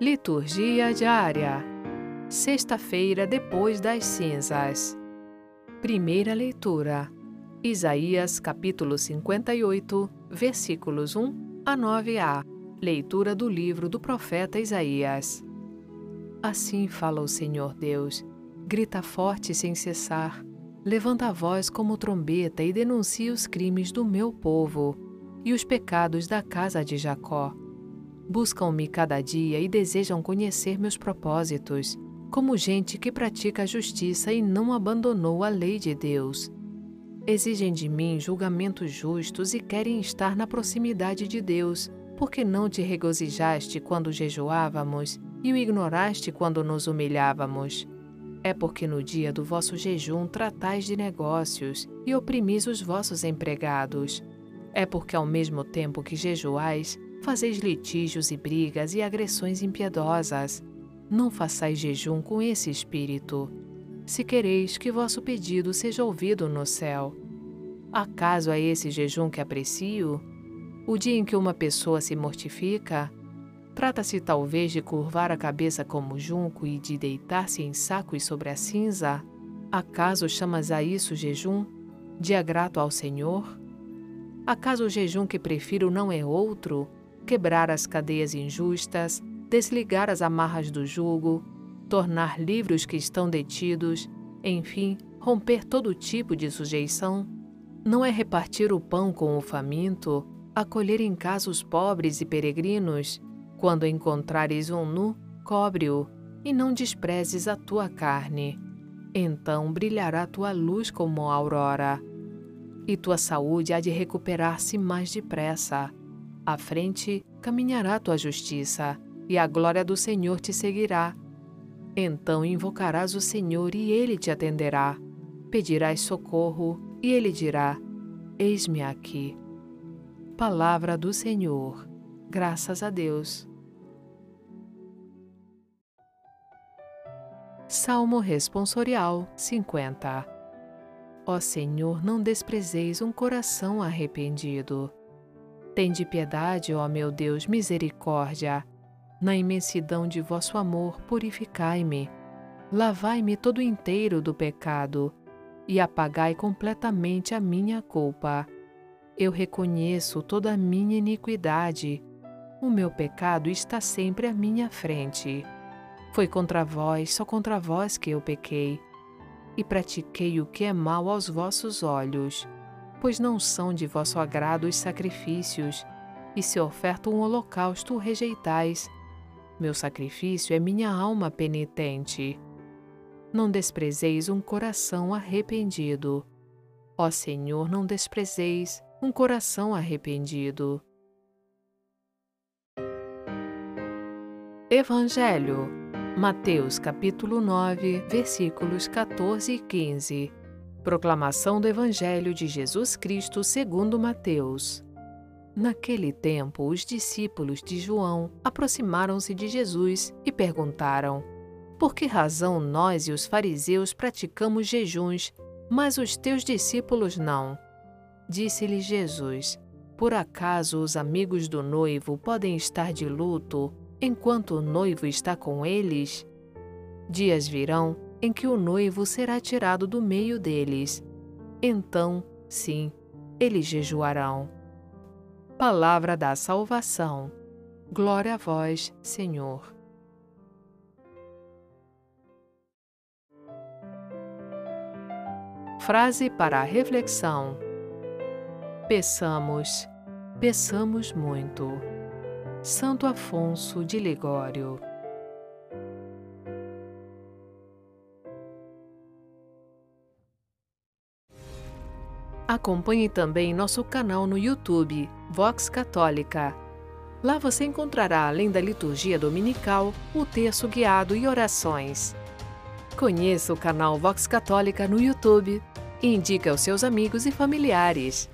Liturgia diária. Sexta-feira depois das cinzas. Primeira leitura. Isaías capítulo 58, versículos 1 a 9a. Leitura do livro do profeta Isaías. Assim fala o Senhor Deus. Grita forte sem cessar. Levanta a voz como trombeta e denuncia os crimes do meu povo e os pecados da casa de Jacó Buscam-me cada dia e desejam conhecer meus propósitos, como gente que pratica a justiça e não abandonou a lei de Deus. Exigem de mim julgamentos justos e querem estar na proximidade de Deus, porque não te regozijaste quando jejuávamos e o ignoraste quando nos humilhávamos. É porque no dia do vosso jejum tratais de negócios e oprimis os vossos empregados. É porque ao mesmo tempo que jejuais, fazeis litígios e brigas e agressões impiedosas. Não façais jejum com esse espírito, se quereis que vosso pedido seja ouvido no céu. Acaso é esse jejum que aprecio? O dia em que uma pessoa se mortifica? Trata-se talvez de curvar a cabeça como junco e de deitar-se em sacos sobre a cinza? Acaso chamas a isso jejum? Dia grato ao Senhor? Acaso o jejum que prefiro não é outro? Quebrar as cadeias injustas, desligar as amarras do jugo, tornar livres os que estão detidos, enfim, romper todo tipo de sujeição? Não é repartir o pão com o faminto, acolher em casa os pobres e peregrinos? Quando encontrares um nu, cobre-o, e não desprezes a tua carne. Então brilhará tua luz como a aurora, e tua saúde há de recuperar-se mais depressa. À frente caminhará tua justiça, e a glória do Senhor te seguirá. Então invocarás o Senhor e ele te atenderá. Pedirás socorro e ele dirá: Eis-me aqui. Palavra do Senhor. Graças a Deus. Salmo Responsorial 50 Ó Senhor, não desprezeis um coração arrependido. Tende piedade, ó meu Deus, misericórdia. Na imensidão de vosso amor, purificai-me. Lavai-me todo inteiro do pecado e apagai completamente a minha culpa. Eu reconheço toda a minha iniquidade. O meu pecado está sempre à minha frente. Foi contra vós, só contra vós que eu pequei, e pratiquei o que é mal aos vossos olhos pois não são de vosso agrado os sacrifícios, e se oferta um holocausto o rejeitais. Meu sacrifício é minha alma penitente. Não desprezeis um coração arrependido. Ó Senhor, não desprezeis um coração arrependido. Evangelho, Mateus capítulo 9, versículos 14 e 15. Proclamação do Evangelho de Jesus Cristo segundo Mateus. Naquele tempo, os discípulos de João aproximaram-se de Jesus e perguntaram: Por que razão nós e os fariseus praticamos jejuns, mas os teus discípulos não? Disse-lhe Jesus: Por acaso os amigos do noivo podem estar de luto enquanto o noivo está com eles? Dias virão em que o noivo será tirado do meio deles. Então, sim, eles jejuarão. Palavra da salvação. Glória a vós, Senhor. Frase para a reflexão: Peçamos, peçamos muito. Santo Afonso de Ligório Acompanhe também nosso canal no YouTube, Vox Católica. Lá você encontrará, além da liturgia dominical, o texto guiado e orações. Conheça o canal Vox Católica no YouTube e indique aos seus amigos e familiares.